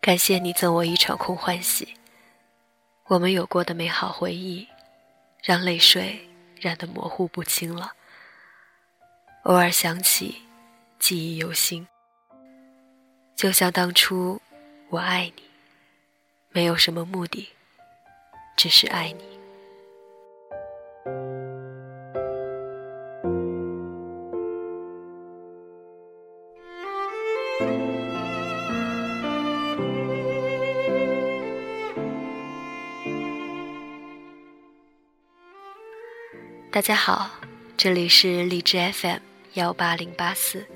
感谢你赠我一场空欢喜，我们有过的美好回忆，让泪水染得模糊不清了。偶尔想起，记忆犹新。就像当初，我爱你，没有什么目的，只是爱你。大家好，这里是荔枝 FM 幺八零八四，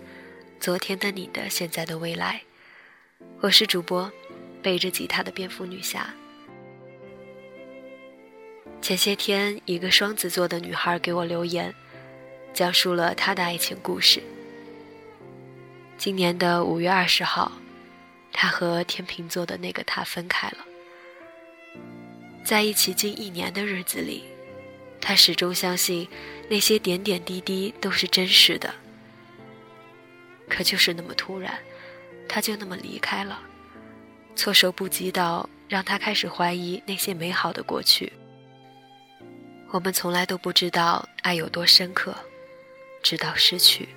昨天的你的现在的未来，我是主播背着吉他的蝙蝠女侠。前些天，一个双子座的女孩给我留言，讲述了她的爱情故事。今年的五月二十号，她和天秤座的那个他分开了，在一起近一年的日子里。他始终相信，那些点点滴滴都是真实的。可就是那么突然，他就那么离开了，措手不及到让他开始怀疑那些美好的过去。我们从来都不知道爱有多深刻，直到失去。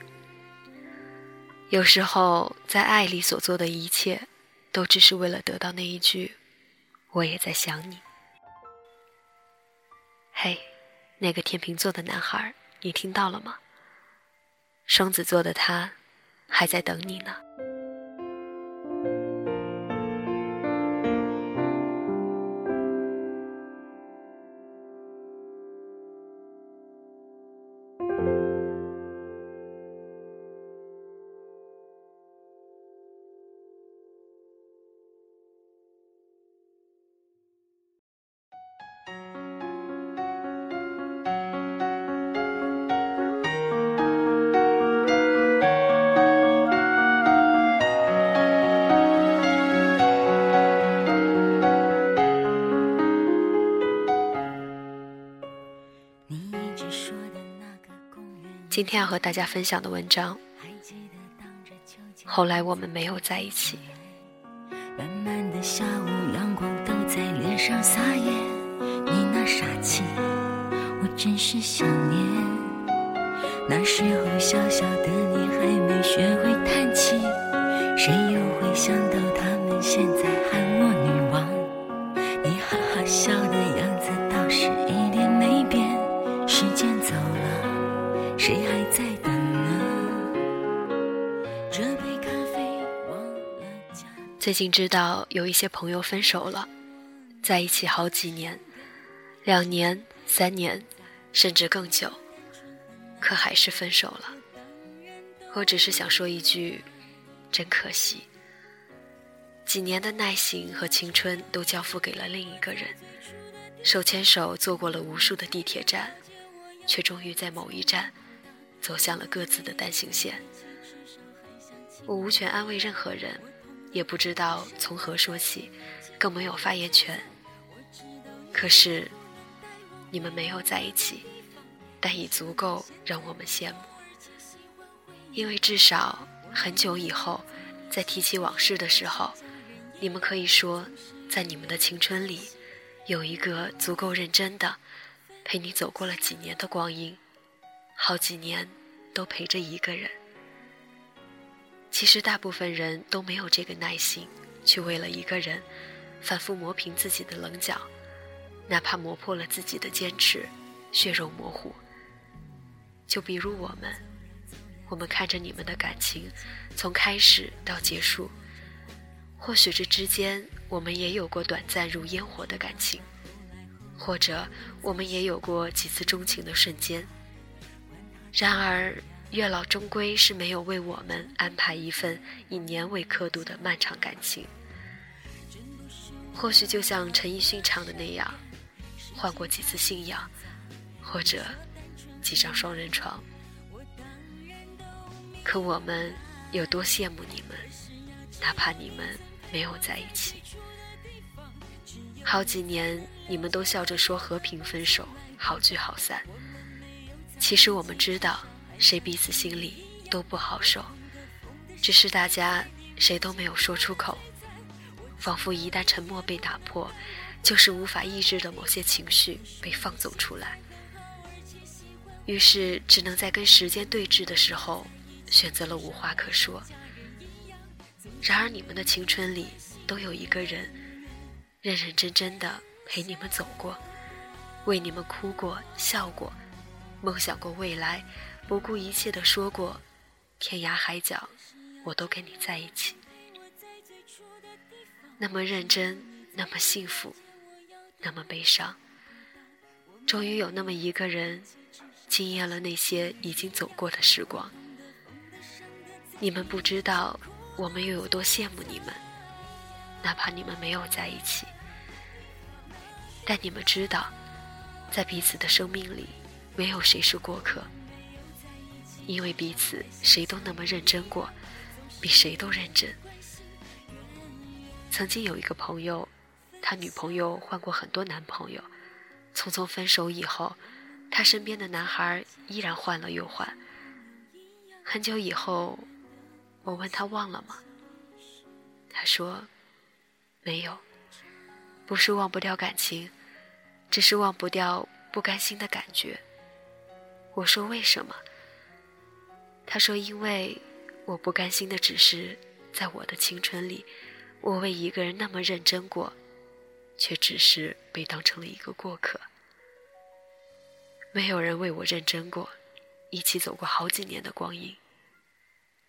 有时候，在爱里所做的一切，都只是为了得到那一句“我也在想你”。嘿。那个天秤座的男孩，你听到了吗？双子座的他，还在等你呢。今天要和大家分享的文章，后来我们没有在一起。慢慢的下午，阳光都在脸上撒野，你那傻气，我真是想念。那时候小小的你还没学会叹气，谁又会想到他们现在喊最近知道有一些朋友分手了，在一起好几年，两年、三年，甚至更久，可还是分手了。我只是想说一句，真可惜。几年的耐心和青春都交付给了另一个人，手牵手坐过了无数的地铁站，却终于在某一站。走向了各自的单行线。我无权安慰任何人，也不知道从何说起，更没有发言权。可是，你们没有在一起，但已足够让我们羡慕。因为至少很久以后，在提起往事的时候，你们可以说，在你们的青春里，有一个足够认真的，陪你走过了几年的光阴。好几年都陪着一个人，其实大部分人都没有这个耐心，去为了一个人反复磨平自己的棱角，哪怕磨破了自己的坚持，血肉模糊。就比如我们，我们看着你们的感情从开始到结束，或许这之间我们也有过短暂如烟火的感情，或者我们也有过几次钟情的瞬间。然而，月老终归是没有为我们安排一份以年为刻度的漫长感情。或许就像陈奕迅唱的那样，换过几次信仰，或者几张双人床。可我们有多羡慕你们，哪怕你们没有在一起。好几年，你们都笑着说和平分手，好聚好散。其实我们知道，谁彼此心里都不好受，只是大家谁都没有说出口，仿佛一旦沉默被打破，就是无法抑制的某些情绪被放纵出来，于是只能在跟时间对峙的时候，选择了无话可说。然而你们的青春里都有一个人，认认真真的陪你们走过，为你们哭过、笑过。梦想过未来，不顾一切的说过，天涯海角，我都跟你在一起。那么认真，那么幸福，那么悲伤。终于有那么一个人，惊艳了那些已经走过的时光。你们不知道，我们又有多羡慕你们，哪怕你们没有在一起。但你们知道，在彼此的生命里。没有谁是过客，因为彼此谁都那么认真过，比谁都认真。曾经有一个朋友，他女朋友换过很多男朋友，匆匆分手以后，他身边的男孩依然换了又换。很久以后，我问他忘了吗？他说，没有，不是忘不掉感情，只是忘不掉不甘心的感觉。我说为什么？他说因为我不甘心的只是在我的青春里，我为一个人那么认真过，却只是被当成了一个过客。没有人为我认真过，一起走过好几年的光阴，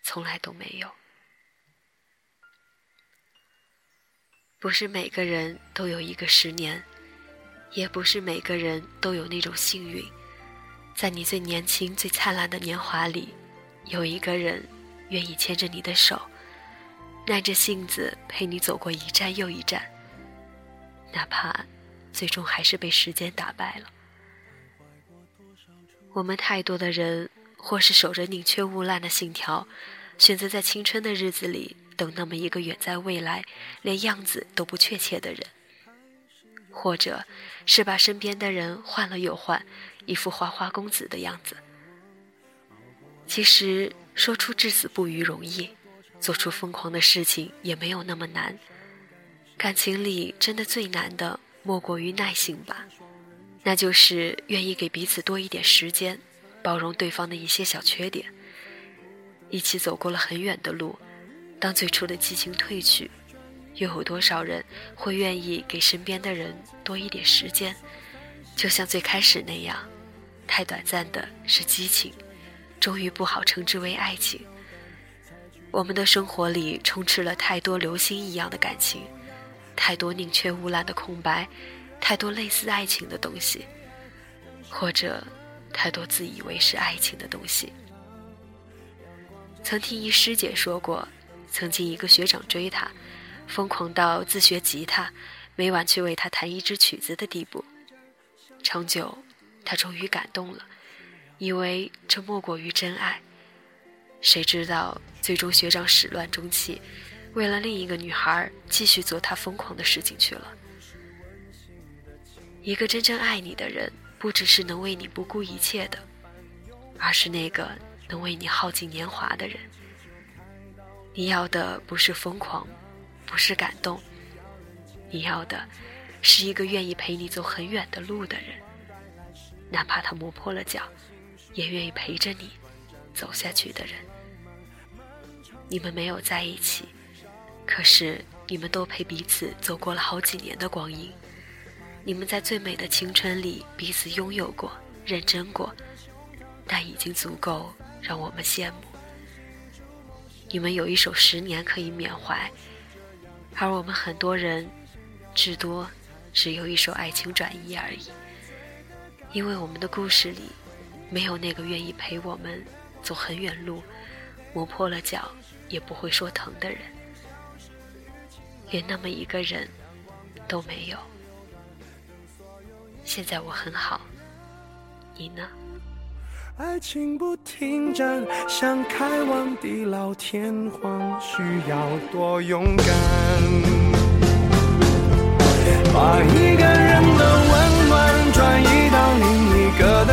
从来都没有。不是每个人都有一个十年，也不是每个人都有那种幸运。在你最年轻、最灿烂的年华里，有一个人愿意牵着你的手，耐着性子陪你走过一站又一站，哪怕最终还是被时间打败了。我们太多的人，或是守着宁缺毋滥的信条，选择在青春的日子里等那么一个远在未来、连样子都不确切的人，或者是把身边的人换了又换。一副花花公子的样子。其实说出至死不渝容易，做出疯狂的事情也没有那么难。感情里真的最难的莫过于耐性吧，那就是愿意给彼此多一点时间，包容对方的一些小缺点。一起走过了很远的路，当最初的激情褪去，又有多少人会愿意给身边的人多一点时间？就像最开始那样，太短暂的是激情，终于不好称之为爱情。我们的生活里充斥了太多流星一样的感情，太多宁缺毋滥的空白，太多类似爱情的东西，或者太多自以为是爱情的东西。曾听一师姐说过，曾经一个学长追她，疯狂到自学吉他，每晚去为她弹一支曲子的地步。长久，他终于感动了，以为这莫过于真爱。谁知道最终学长始乱终弃，为了另一个女孩继续做他疯狂的事情去了。一个真正爱你的人，不只是能为你不顾一切的，而是那个能为你耗尽年华的人。你要的不是疯狂，不是感动，你要的。是一个愿意陪你走很远的路的人，哪怕他磨破了脚，也愿意陪着你走下去的人。你们没有在一起，可是你们都陪彼此走过了好几年的光阴。你们在最美的青春里彼此拥有过、认真过，但已经足够让我们羡慕。你们有一首十年可以缅怀，而我们很多人，至多。只有一首爱情转移而已，因为我们的故事里，没有那个愿意陪我们走很远路，磨破了脚也不会说疼的人，连那么一个人都没有。现在我很好，你呢？爱情不停站，想开往地老天荒，需要多勇敢。把一个人